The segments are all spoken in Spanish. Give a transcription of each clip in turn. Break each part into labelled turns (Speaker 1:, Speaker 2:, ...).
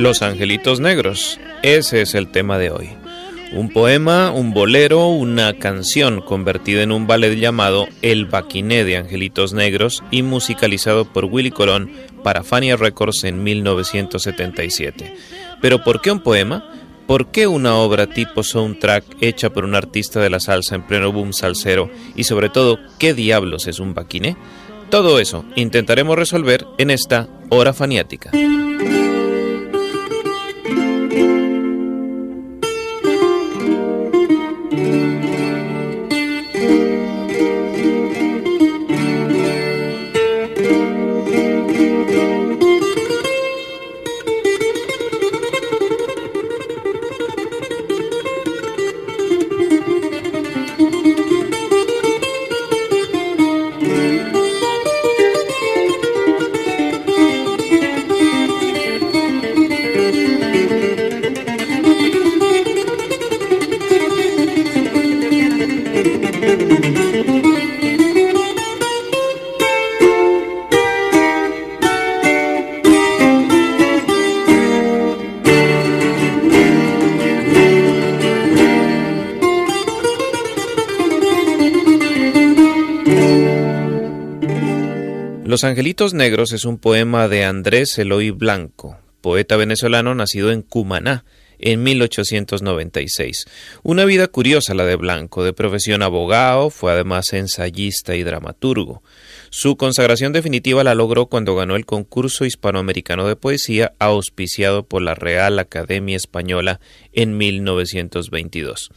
Speaker 1: Los Angelitos Negros. Ese es el tema de hoy. Un poema, un bolero, una canción convertida en un ballet llamado El Baquiné de Angelitos Negros y musicalizado por Willy Colón para Fania Records en 1977. Pero ¿por qué un poema? ¿Por qué una obra tipo soundtrack hecha por un artista de la salsa en pleno boom salsero? Y sobre todo, ¿qué diablos es un baquiné? Todo eso intentaremos resolver en esta hora faniática. Los Angelitos Negros es un poema de Andrés Eloy Blanco, poeta venezolano nacido en Cumaná, en 1896. Una vida curiosa la de Blanco, de profesión abogado, fue además ensayista y dramaturgo. Su consagración definitiva la logró cuando ganó el concurso hispanoamericano de poesía auspiciado por la Real Academia Española en 1922.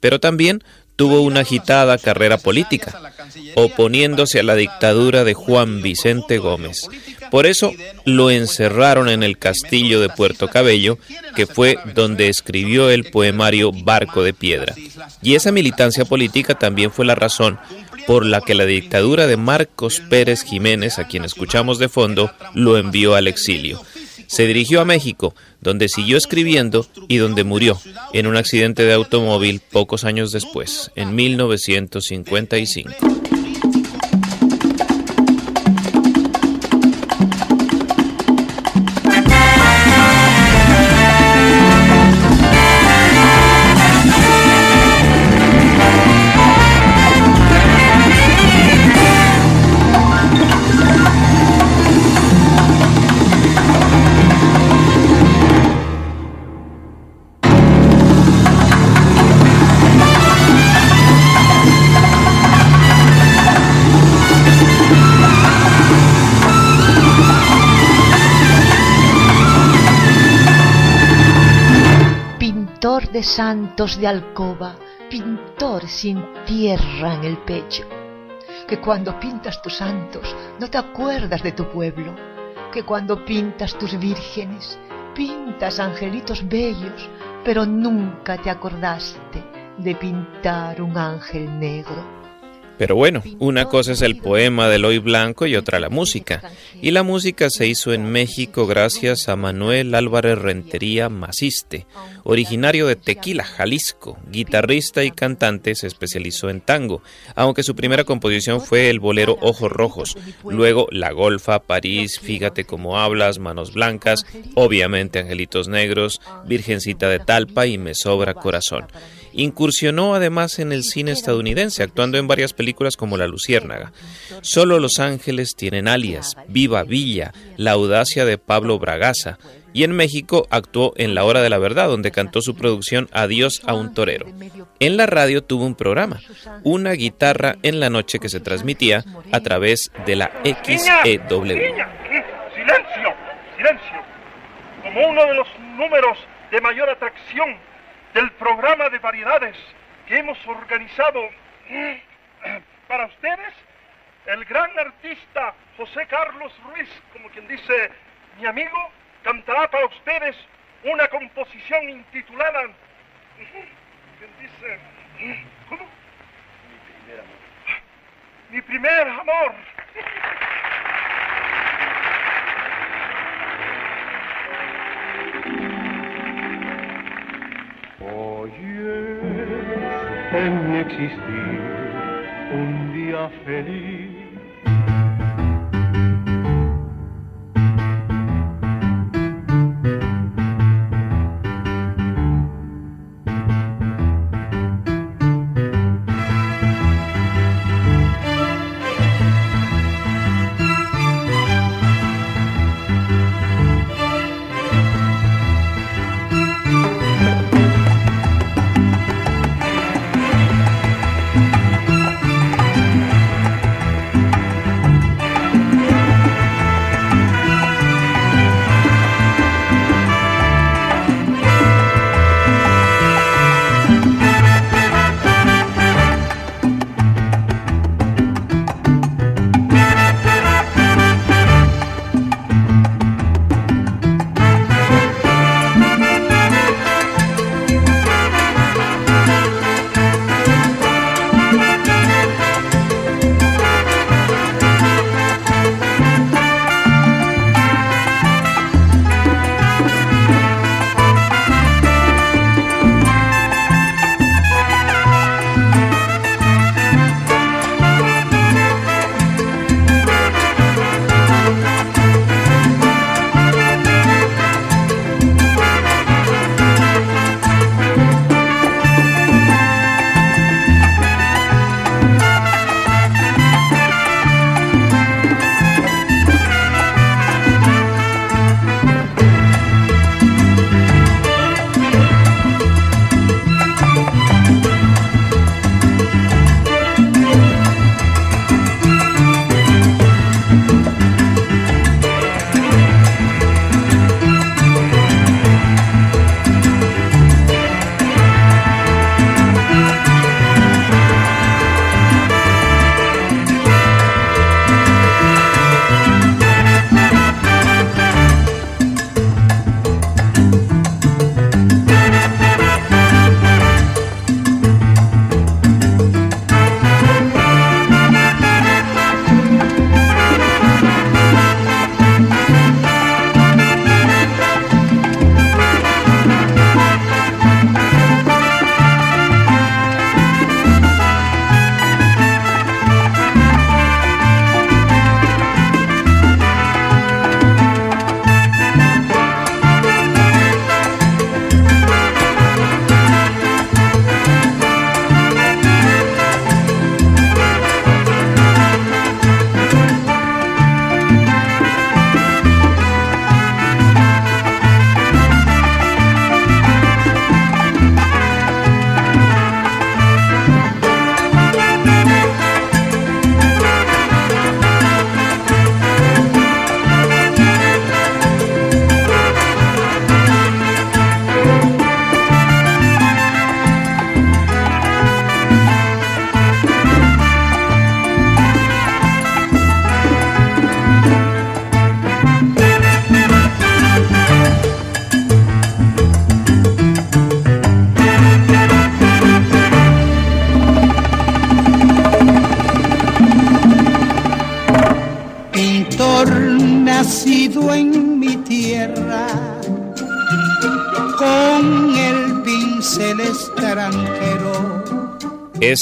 Speaker 1: Pero también tuvo una agitada carrera política, oponiéndose a la dictadura de Juan Vicente Gómez. Por eso lo encerraron en el castillo de Puerto Cabello, que fue donde escribió el poemario Barco de Piedra. Y esa militancia política también fue la razón por la que la dictadura de Marcos Pérez Jiménez, a quien escuchamos de fondo, lo envió al exilio. Se dirigió a México, donde siguió escribiendo y donde murió en un accidente de automóvil pocos años después, en 1955.
Speaker 2: De santos de alcoba, pintor sin tierra en el pecho, que cuando pintas tus santos no te acuerdas de tu pueblo, que cuando pintas tus vírgenes pintas angelitos bellos, pero nunca te acordaste de pintar un ángel negro.
Speaker 1: Pero bueno, una cosa es el poema de Eloy Blanco y otra la música. Y la música se hizo en México gracias a Manuel Álvarez Rentería Maciste, originario de Tequila, Jalisco, guitarrista y cantante, se especializó en tango, aunque su primera composición fue el bolero Ojos Rojos, luego La Golfa, París, Fíjate cómo hablas, Manos Blancas, obviamente Angelitos Negros, Virgencita de Talpa y Me Sobra Corazón. Incursionó además en el cine estadounidense, actuando en varias películas como La Luciérnaga. Solo Los Ángeles tienen alias, Viva Villa, La audacia de Pablo Bragaza, y en México actuó en La Hora de la Verdad, donde cantó su producción Adiós a un torero. En la radio tuvo un programa, Una guitarra en la noche que se transmitía a través de la XEW.
Speaker 3: Silencio, silencio. Como uno de los números de mayor atracción del programa de variedades que hemos organizado para ustedes, el gran artista José Carlos Ruiz, como quien dice mi amigo, cantará para ustedes una composición intitulada, quien dice, ¿cómo? Mi primer amor. Mi primer amor.
Speaker 4: En mi existir un día feliz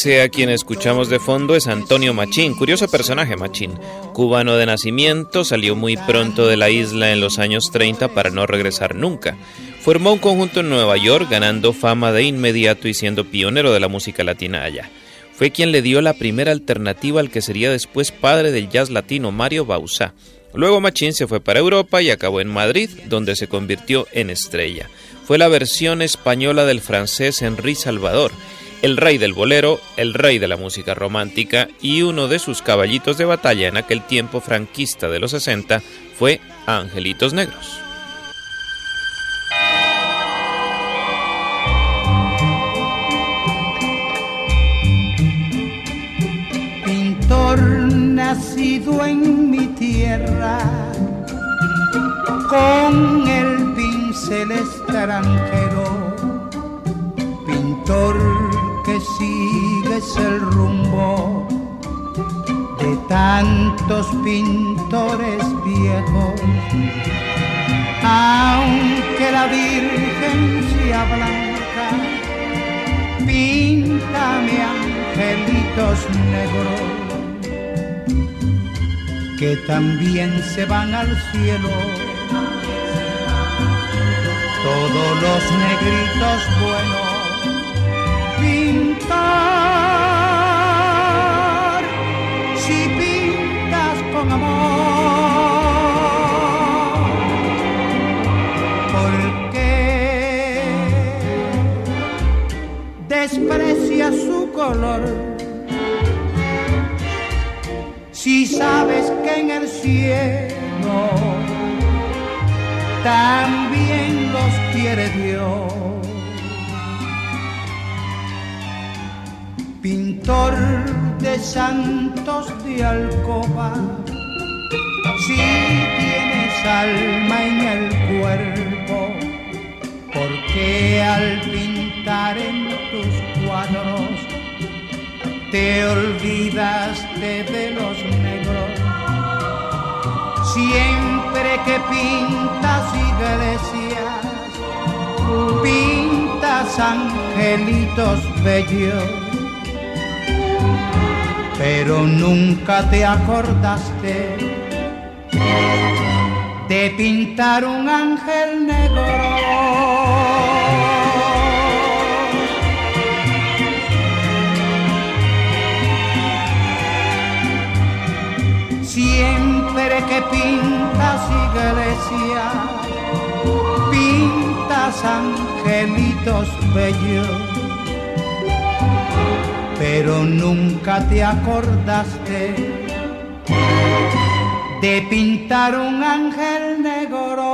Speaker 1: Ese a quien escuchamos de fondo es Antonio Machín, curioso personaje Machín. Cubano de nacimiento, salió muy pronto de la isla en los años 30 para no regresar nunca. Formó un conjunto en Nueva York, ganando fama de inmediato y siendo pionero de la música latina allá. Fue quien le dio la primera alternativa al que sería después padre del jazz latino, Mario Bauzá. Luego Machín se fue para Europa y acabó en Madrid, donde se convirtió en estrella. Fue la versión española del francés Henri Salvador, el rey del bolero, el rey de la música romántica y uno de sus caballitos de batalla en aquel tiempo franquista de los 60 fue Angelitos Negros.
Speaker 5: Pintor nacido en mi tierra, con el pincel extranjero, pintor sigues el rumbo de tantos pintores viejos, aunque la Virgen sea blanca, píntame angelitos negros que también se van al cielo. Todos los negritos buenos si pintas con amor. ¿Por qué desprecia su color? Si sabes que en el cielo también los quiere Dios. Pintor de santos de alcoba, si tienes alma en el cuerpo, porque al pintar en tus cuadros te olvidaste de los negros. Siempre que pintas iglesias, pintas angelitos bellos pero nunca te acordaste de pintar un ángel negro. Siempre que pintas iglesias, pintas angelitos bellos pero nunca te acordaste de pintar un ángel negro.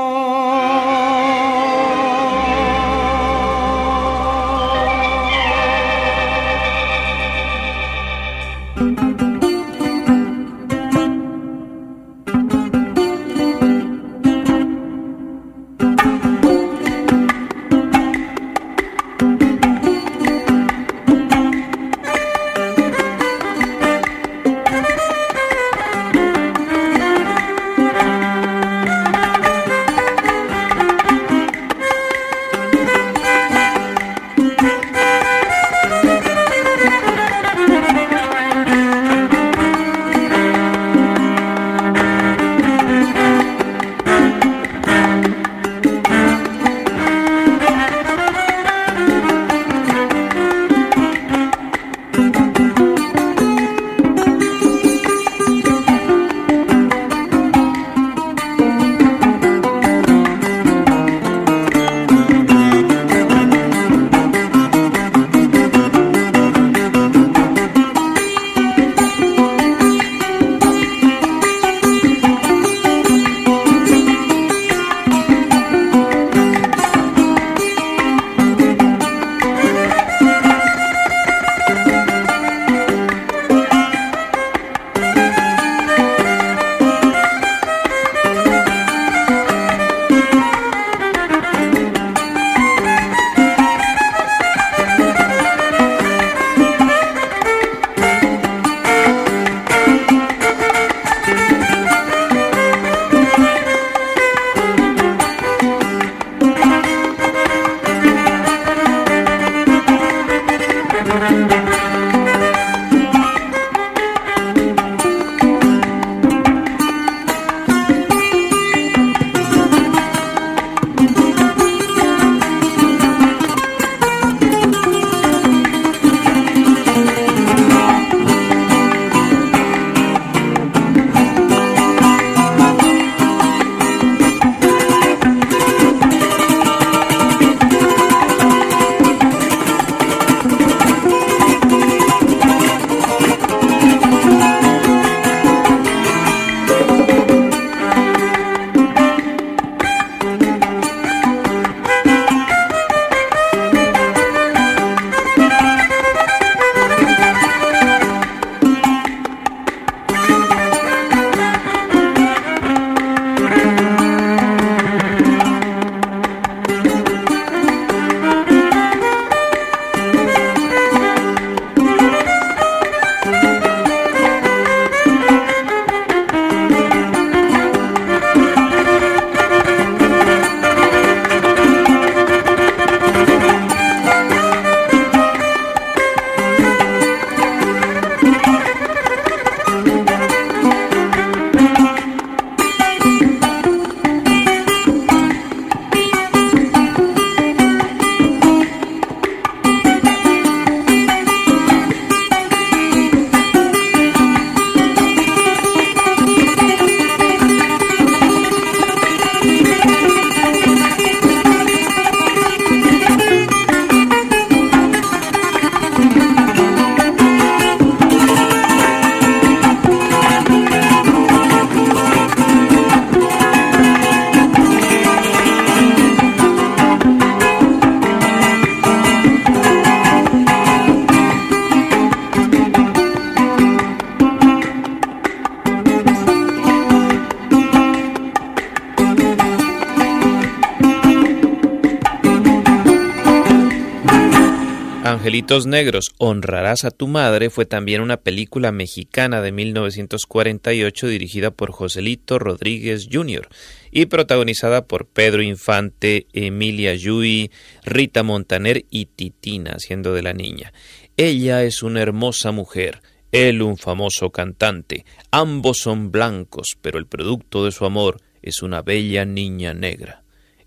Speaker 1: Negros, Honrarás a tu Madre fue también una película mexicana de 1948 dirigida por Joselito Rodríguez Jr. y protagonizada por Pedro Infante, Emilia Yui, Rita Montaner y Titina, siendo de la niña. Ella es una hermosa mujer, él un famoso cantante. Ambos son blancos, pero el producto de su amor es una bella niña negra.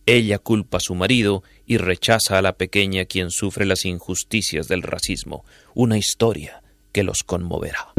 Speaker 1: Ella culpa a su marido y rechaza a la pequeña quien sufre las injusticias del racismo, una historia que los conmoverá.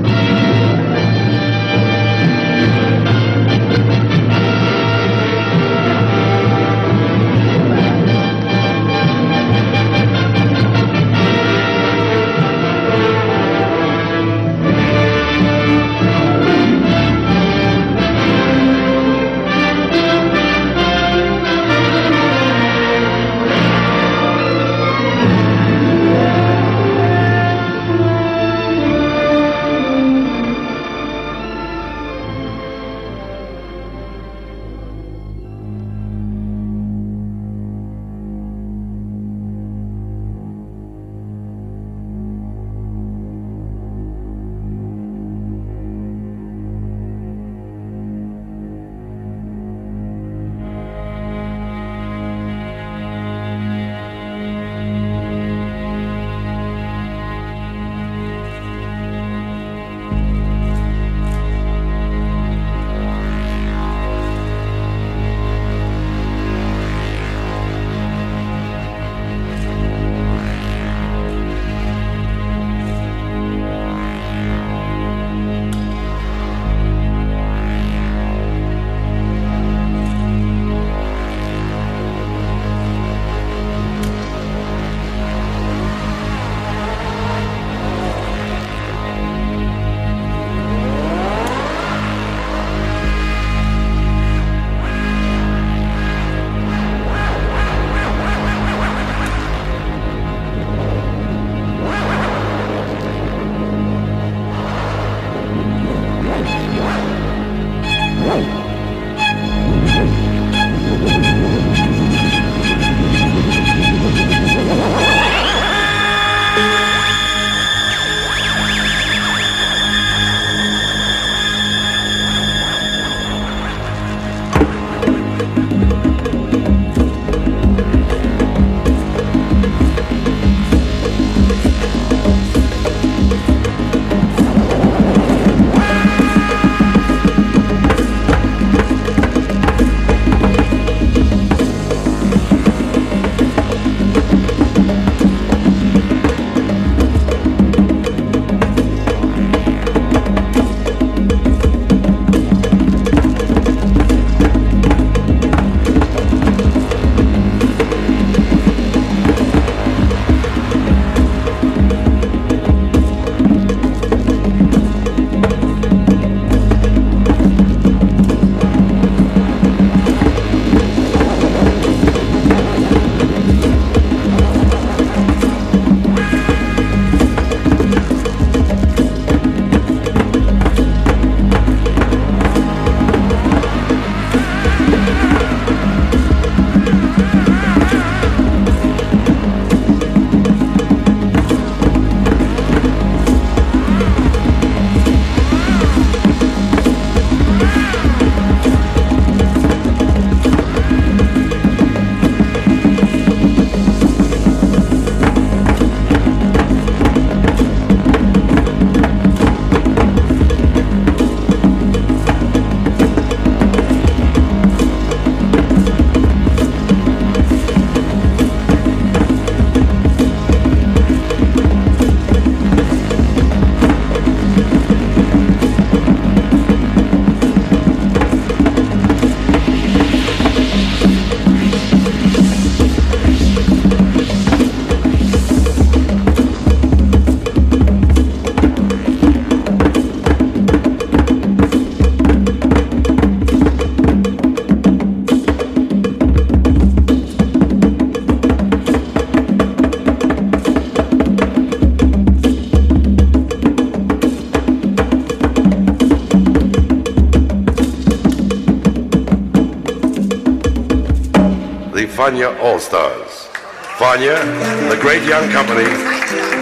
Speaker 6: Fania All Stars. Fania, the great young company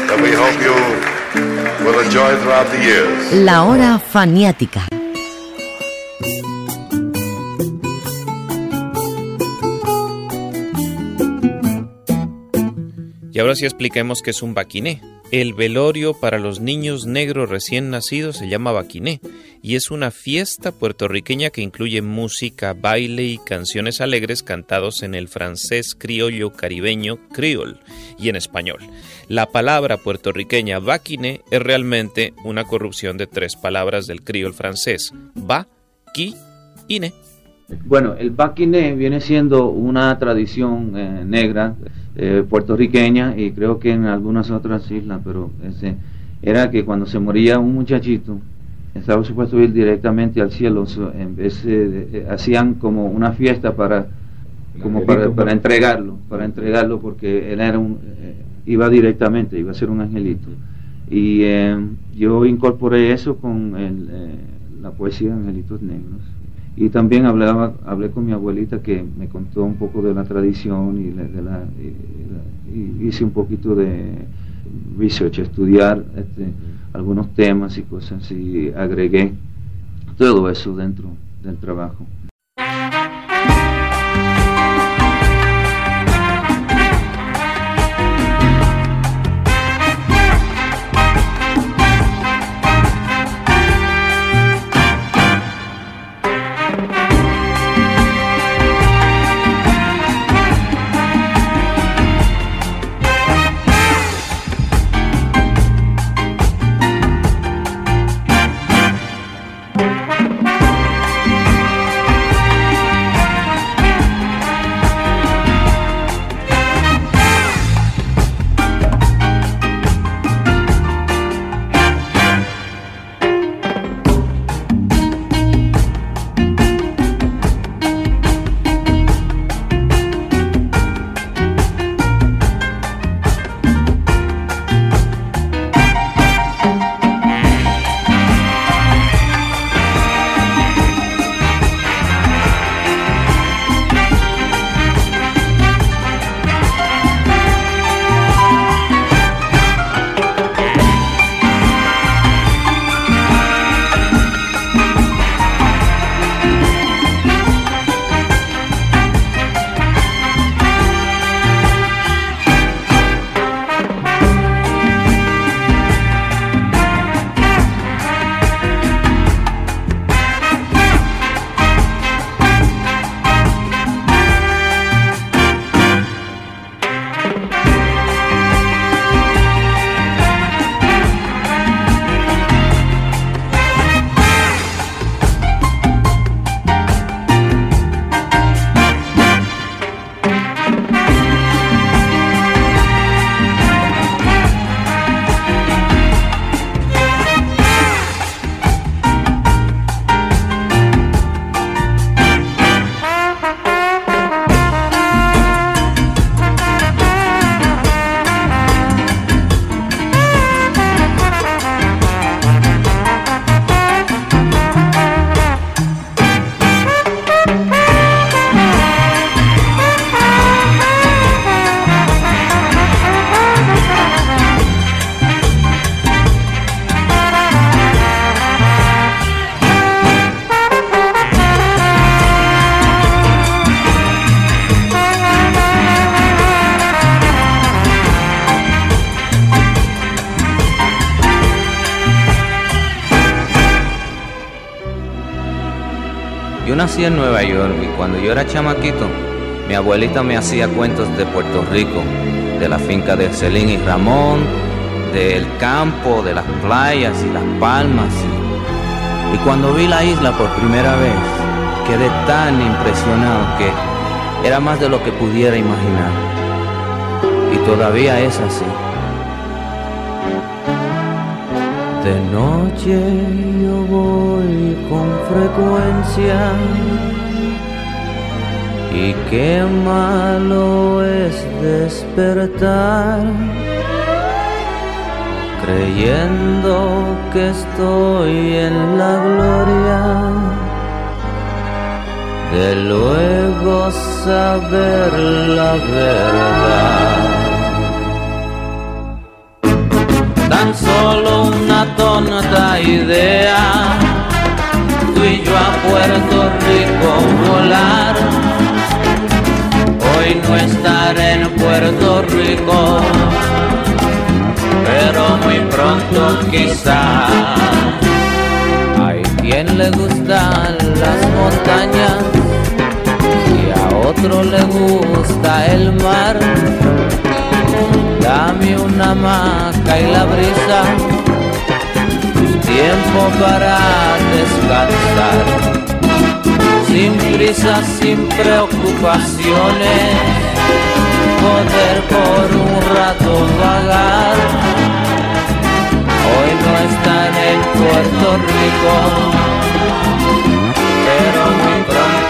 Speaker 6: that we hope you will enjoy throughout the years.
Speaker 7: La hora faniática.
Speaker 1: Y ahora sí expliquemos qué es un baquiné. El velorio para los niños negros recién nacidos se llama baquiné y es una fiesta puertorriqueña que incluye música, baile y canciones alegres cantados en el francés criollo caribeño criol y en español. La palabra puertorriqueña baquiné es realmente una corrupción de tres palabras del criol francés: ba, qui, ine.
Speaker 8: Bueno, el baquiné viene siendo una tradición eh, negra eh, puertorriqueña y creo que en algunas otras islas, pero ese, era que cuando se moría un muchachito, estaba supuesto ir directamente al cielo, so, en vez de, eh, hacían como una fiesta para como para, para entregarlo, para entregarlo porque él era un eh, iba directamente, iba a ser un angelito. Y eh, yo incorporé eso con el, eh, la poesía de Angelitos Negros. Y también hablaba, hablé con mi abuelita que me contó un poco de la tradición y, de, la, y, y hice un poquito de research, estudiar este, algunos temas y cosas y agregué todo eso dentro del trabajo.
Speaker 9: Nací en Nueva York y cuando yo era chamaquito, mi abuelita me hacía cuentos de Puerto Rico, de la finca de Celín y Ramón, del campo, de las playas y las palmas. Y, y cuando vi la isla por primera vez, quedé tan impresionado que era más de lo que pudiera imaginar. Y todavía es así. De noche yo voy con frecuencia y qué malo es despertar creyendo que estoy en la gloria de luego saber la verdad. Tan solo una tonta idea, tú y yo a Puerto Rico volar. Hoy no estaré en Puerto Rico, pero muy pronto quizás quien le gustan las montañas y a otro le gusta el mar. Dame una hamaca y la brisa, tiempo para descansar. Sin prisa, sin preocupaciones, poder por un rato vagar. Hoy no están en Puerto Rico, pero muy pronto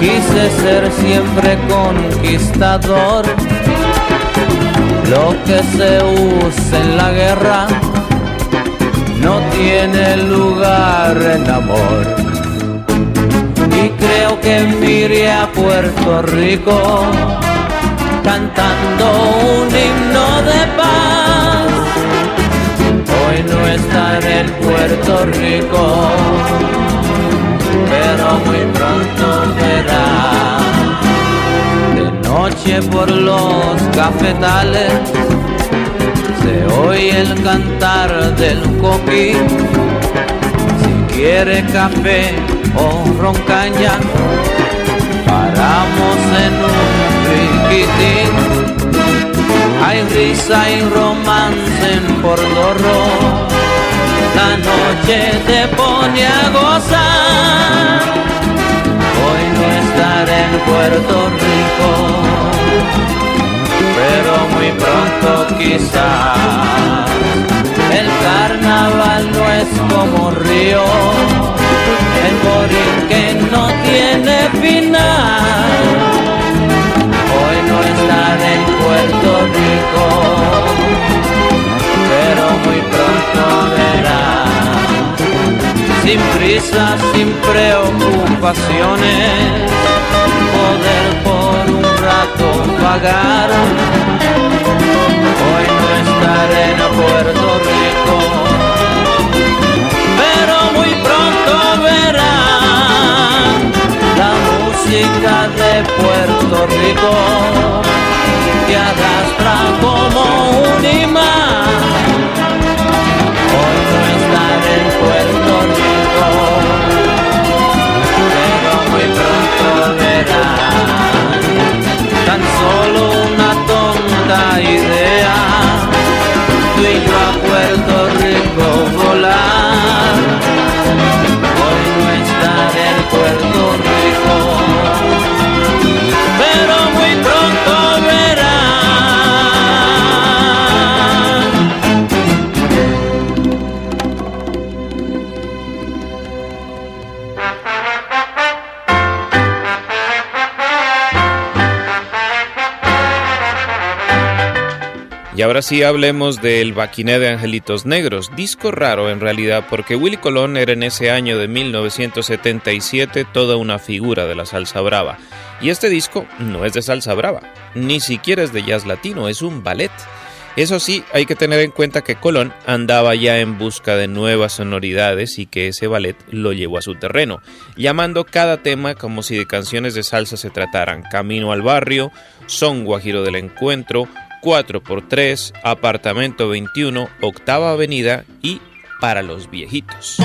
Speaker 9: quise ser siempre conquistador. Lo que se usa en la guerra no tiene lugar en amor. Y creo que miré a Puerto Rico cantando un himno de paz. Hoy no estaré en Puerto Rico muy pronto verá. De noche por los cafetales se oye el cantar del coquí. Si quiere café o roncaña, paramos en un riquitín. Hay risa y romance en Pordorro la noche te pone a gozar. Hoy no estaré en Puerto Rico, pero muy pronto quizás. El carnaval no es como río, el morir que no tiene final. Hoy no estaré en Puerto Rico, sin prisa, sin preocupaciones, poder por un rato pagar. Hoy no estaré en Puerto Rico, pero muy pronto verán la música de Puerto Rico que arrastra como un imán. Hoy no estaré en Puerto tan solo una tonta idea, tú y yo a Puerto Rico volar,
Speaker 1: ahora sí hablemos del Baquiné de Angelitos Negros, disco raro en realidad porque Willy Colón era en ese año de 1977 toda una figura de la salsa brava. Y este disco no es de salsa brava, ni siquiera es de jazz latino, es un ballet. Eso sí, hay que tener en cuenta que Colón andaba ya en busca de nuevas sonoridades y que ese ballet lo llevó a su terreno, llamando cada tema como si de canciones de salsa se trataran, Camino al Barrio, Son Guajiro del Encuentro, 4x3, apartamento 21, octava avenida y para los viejitos.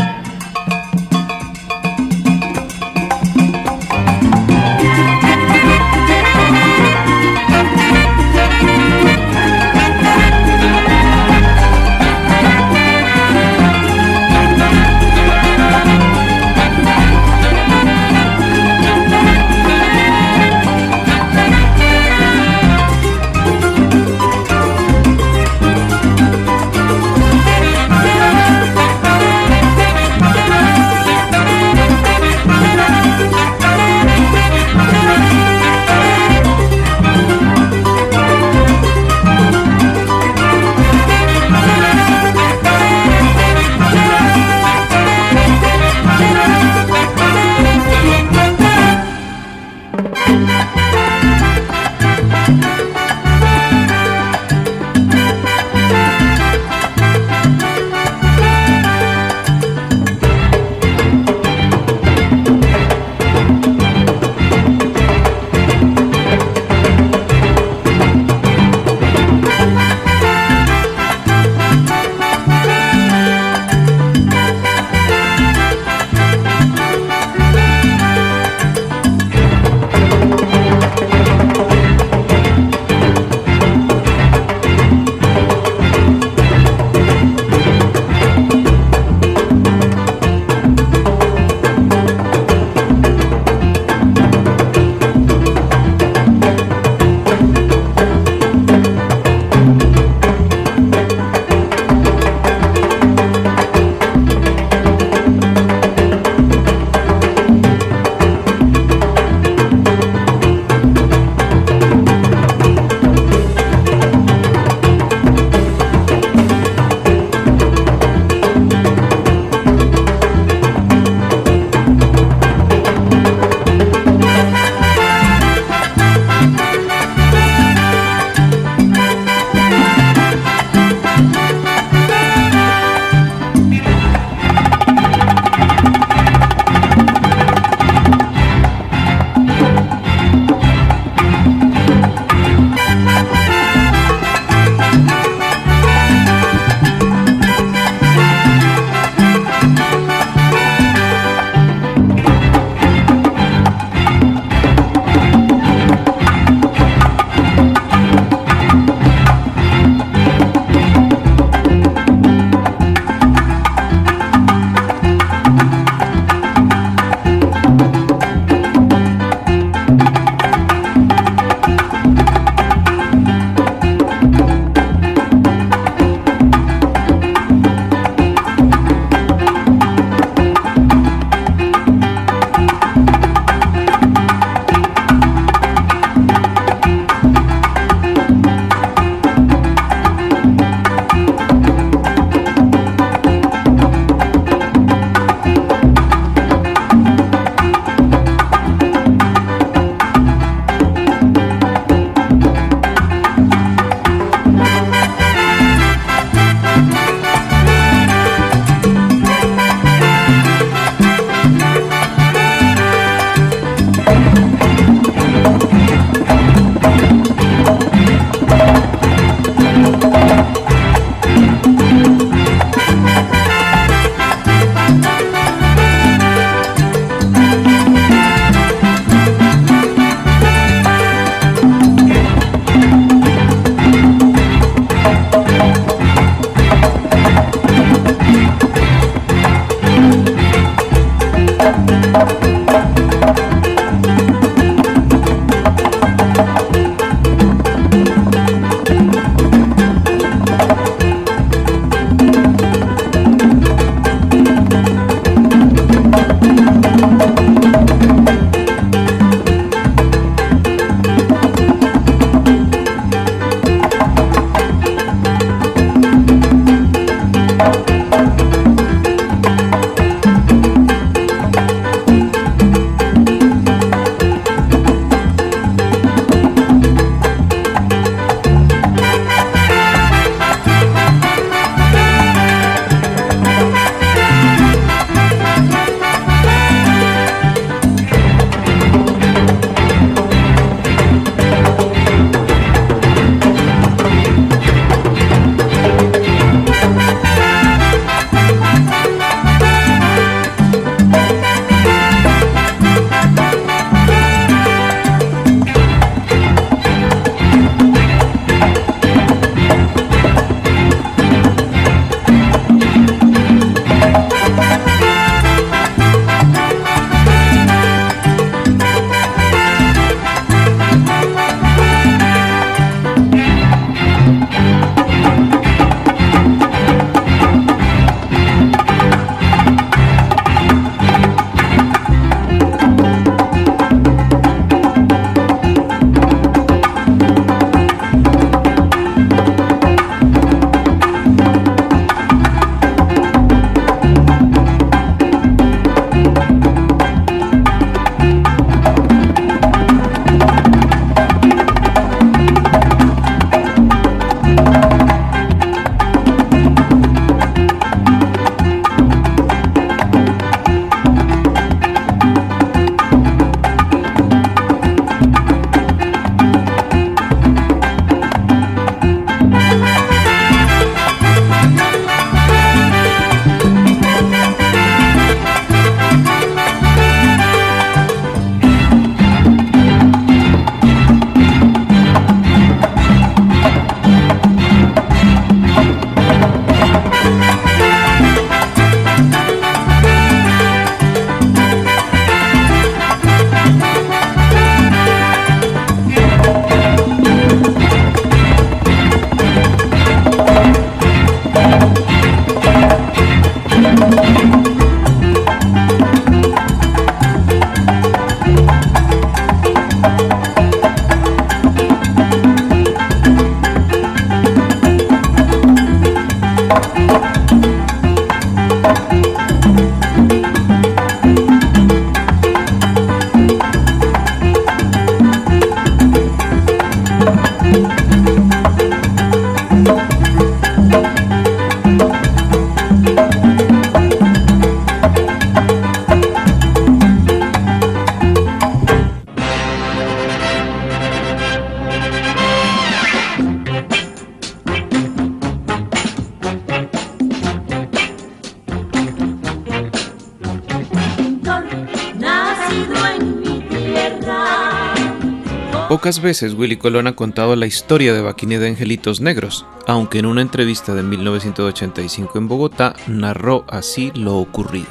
Speaker 1: Pocas veces Willy Colón ha contado la historia de Baquiné de Angelitos Negros, aunque en una entrevista de 1985 en Bogotá narró así lo ocurrido.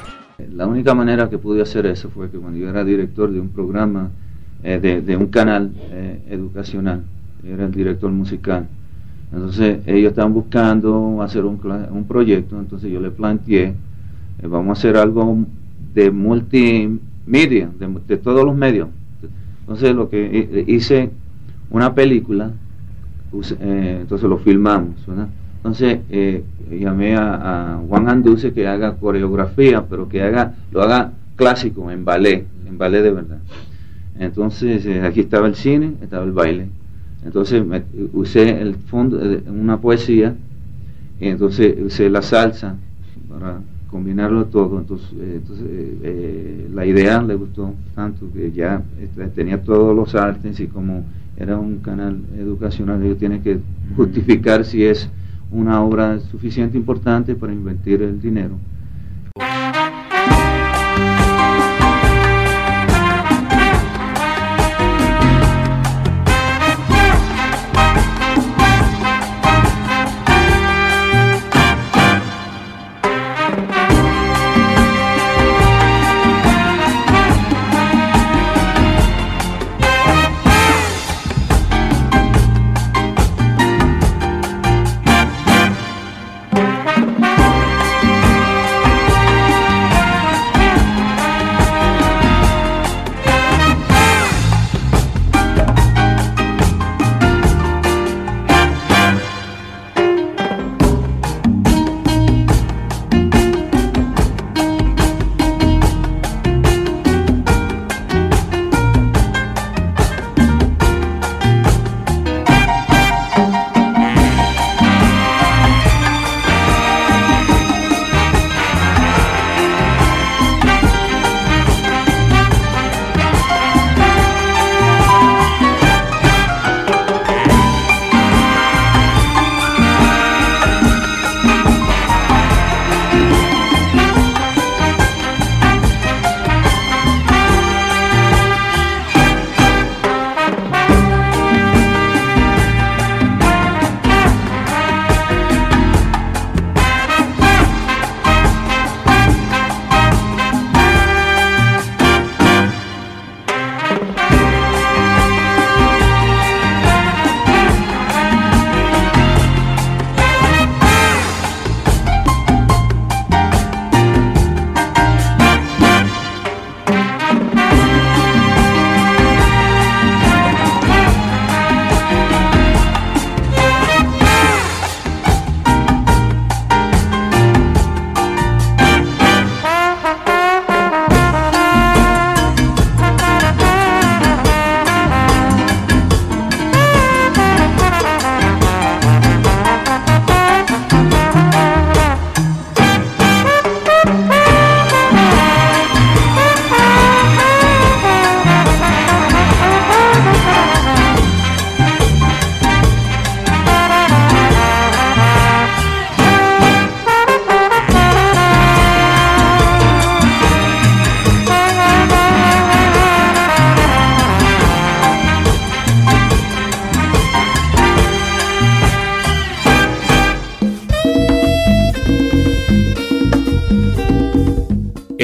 Speaker 8: La única manera que pude hacer eso fue que cuando yo era director de un programa, eh, de, un canal eh, educacional, era el director musical, entonces ellos estaban buscando hacer un, un proyecto, entonces yo le planteé, eh, vamos a hacer algo de multimedia, de, todos los medios. Entonces lo que hice una película, eh, entonces lo filmamos, Entonces eh, llamé a, Juan Anduce que haga coreografía, pero que haga, lo haga clásico, en ballet, en ballet de verdad. Entonces aquí estaba el cine, estaba el baile. Entonces me, usé el fondo, de una poesía, y entonces usé la salsa para combinarlo todo. Entonces, eh, entonces eh, eh, la idea le gustó tanto que ya este, tenía todos los artes y como era un canal educacional, ellos tienen que justificar si es una obra suficiente importante para invertir el dinero.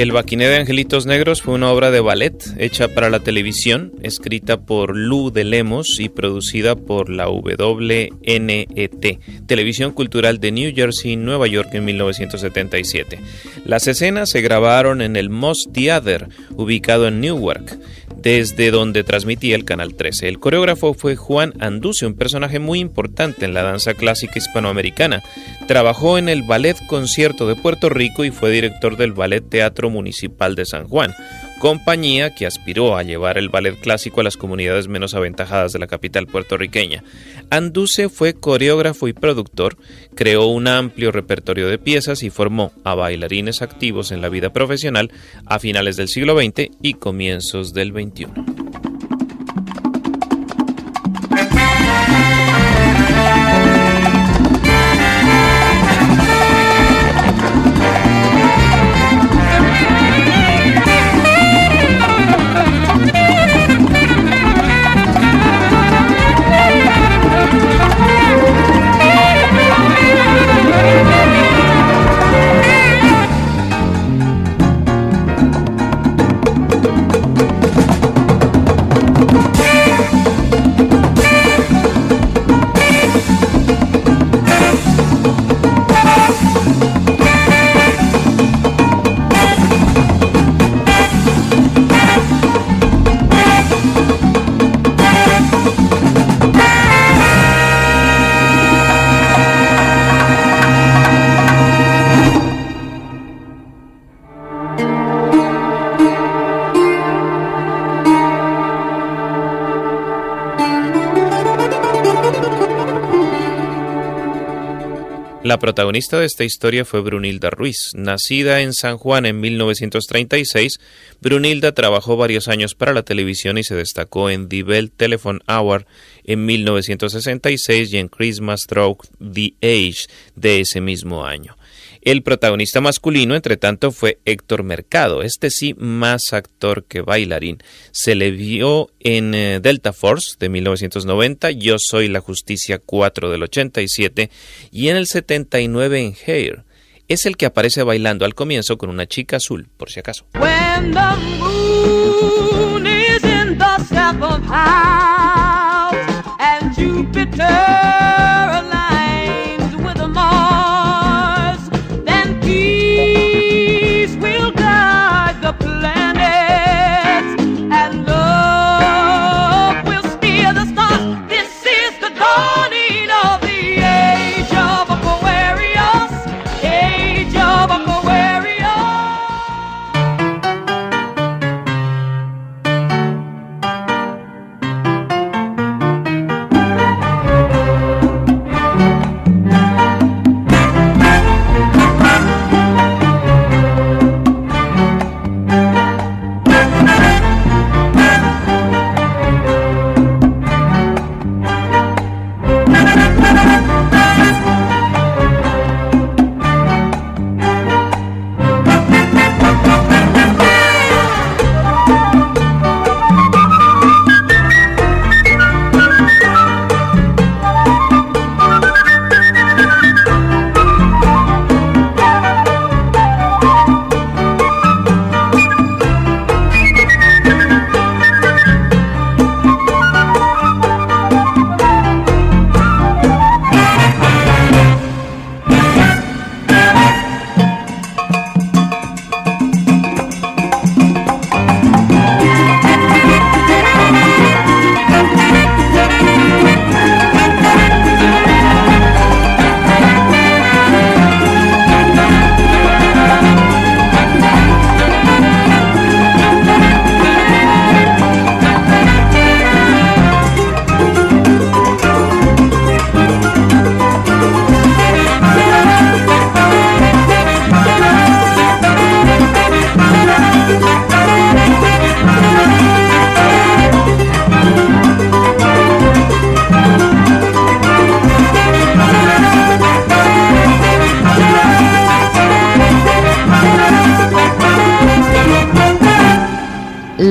Speaker 1: El Baquiné de Angelitos Negros fue una obra de ballet hecha para la televisión, escrita por Lou de Lemos y producida por la WNET, Televisión Cultural de New Jersey, Nueva York en 1977. Las escenas se grabaron en el Moss Theater, ubicado en Newark desde donde transmitía el Canal 13. El coreógrafo fue Juan Anduce, un personaje muy importante en la danza clásica hispanoamericana. Trabajó en el Ballet Concierto de Puerto Rico y fue director del Ballet Teatro Municipal de San Juan compañía que aspiró a llevar el ballet clásico a las comunidades menos aventajadas de la capital puertorriqueña. Anduce fue coreógrafo y productor, creó un amplio repertorio de piezas y formó a bailarines activos en la vida profesional a finales del siglo XX y comienzos del XXI. Protagonista de esta historia fue Brunilda Ruiz. Nacida en San Juan en 1936, Brunilda trabajó varios años para la televisión y se destacó en The Bell Telephone Hour en 1966 y en Christmas Stroke The Age de ese mismo año. El protagonista masculino, entre tanto, fue Héctor Mercado, este sí más actor que bailarín. Se le vio en eh, Delta Force de 1990, Yo Soy la Justicia 4 del 87 y en el 79 en Hair. Es el que aparece bailando al comienzo con una chica azul, por si acaso.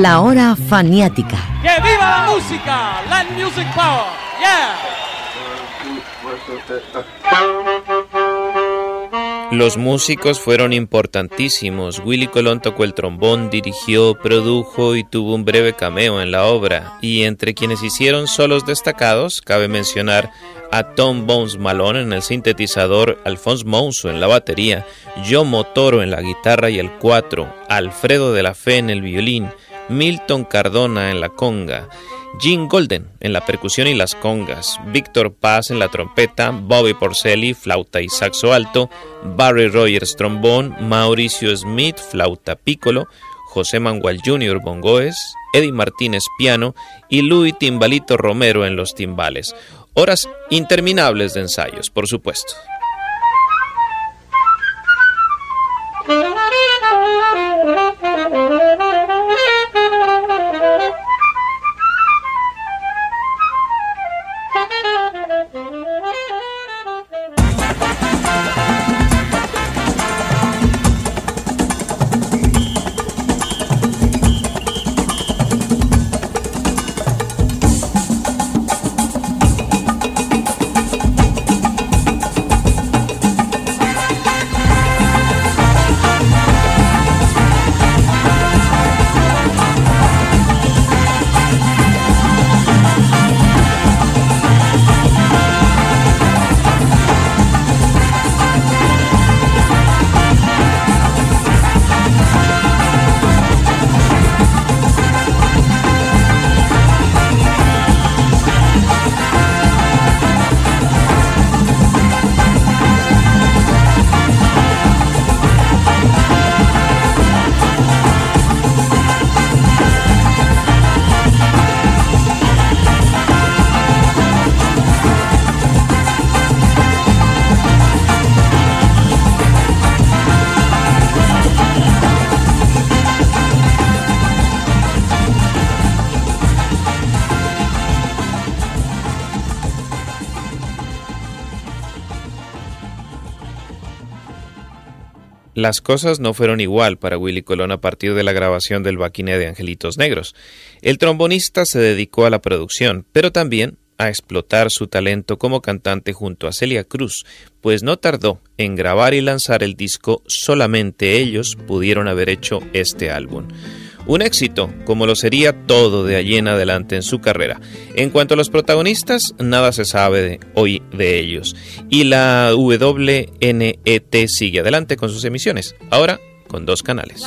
Speaker 7: La hora faniática.
Speaker 10: ¡Que viva la música! Land Music Power! ¡Yeah!
Speaker 1: Los músicos fueron importantísimos. Willy Colón tocó el trombón, dirigió, produjo y tuvo un breve cameo en la obra. Y entre quienes hicieron solos destacados, cabe mencionar a Tom Bones Malone en el sintetizador, Alphonse Mouso en la batería, Joe Motoro en la guitarra y el cuatro, Alfredo de la Fe en el violín, Milton Cardona en la conga, Gene Golden en la percusión y las congas, Víctor Paz en la trompeta, Bobby Porcelli, flauta y saxo alto, Barry Rogers trombón, Mauricio Smith, flauta piccolo, José Mangual Jr. bongoes, Eddie Martínez piano y Louis Timbalito Romero en los timbales. Horas interminables de ensayos, por supuesto.
Speaker 11: Las cosas no fueron igual para Willy Colón a partir de la grabación del Baquiné de Angelitos Negros. El trombonista se dedicó a la producción, pero también a explotar su talento como cantante junto a Celia Cruz, pues no tardó en grabar y lanzar el disco Solamente ellos pudieron haber hecho este álbum. Un éxito, como lo sería todo de allí en adelante en su carrera. En cuanto a los protagonistas, nada se sabe de, hoy de ellos. Y la WNET sigue adelante con sus emisiones, ahora con dos canales.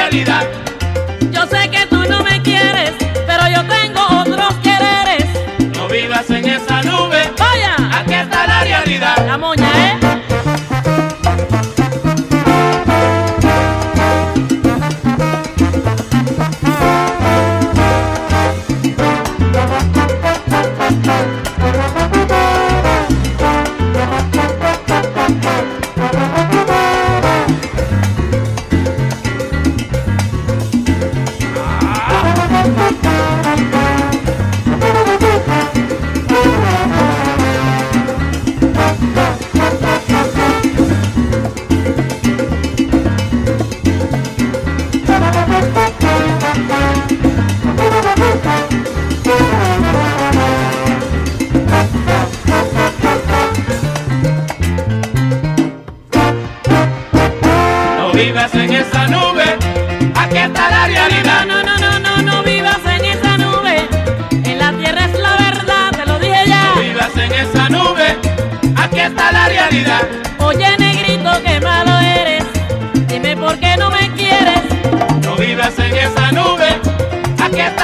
Speaker 12: Realidad.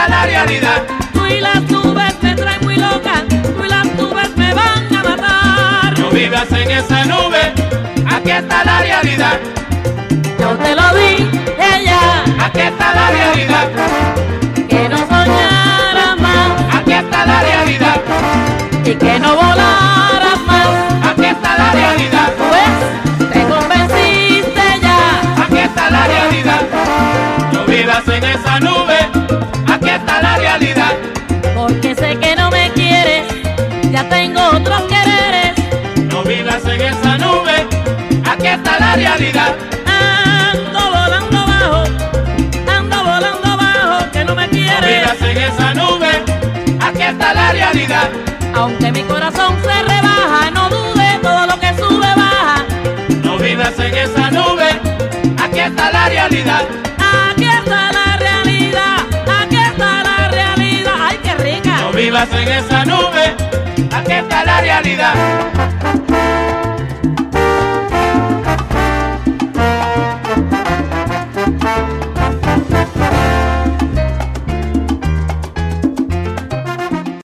Speaker 13: La realidad. Tú
Speaker 11: y las nubes me traen muy loca, tú y las nubes me van a matar.
Speaker 12: No vivas en esa nube, aquí está la realidad.
Speaker 11: Yo te lo di, ella,
Speaker 12: aquí está la realidad.
Speaker 11: Que no soñaras más,
Speaker 12: aquí está la realidad.
Speaker 11: Y que no volaras
Speaker 12: la realidad.
Speaker 11: Ando volando bajo, ando volando bajo, que no me quieres.
Speaker 12: No vivas en esa nube, aquí está la realidad.
Speaker 11: Aunque mi corazón se rebaja, no dude, todo lo que sube baja.
Speaker 12: No vivas en esa nube, aquí está la realidad.
Speaker 11: Aquí está la realidad, aquí está la realidad. Ay, qué rica.
Speaker 12: No vivas en esa nube, aquí está la realidad.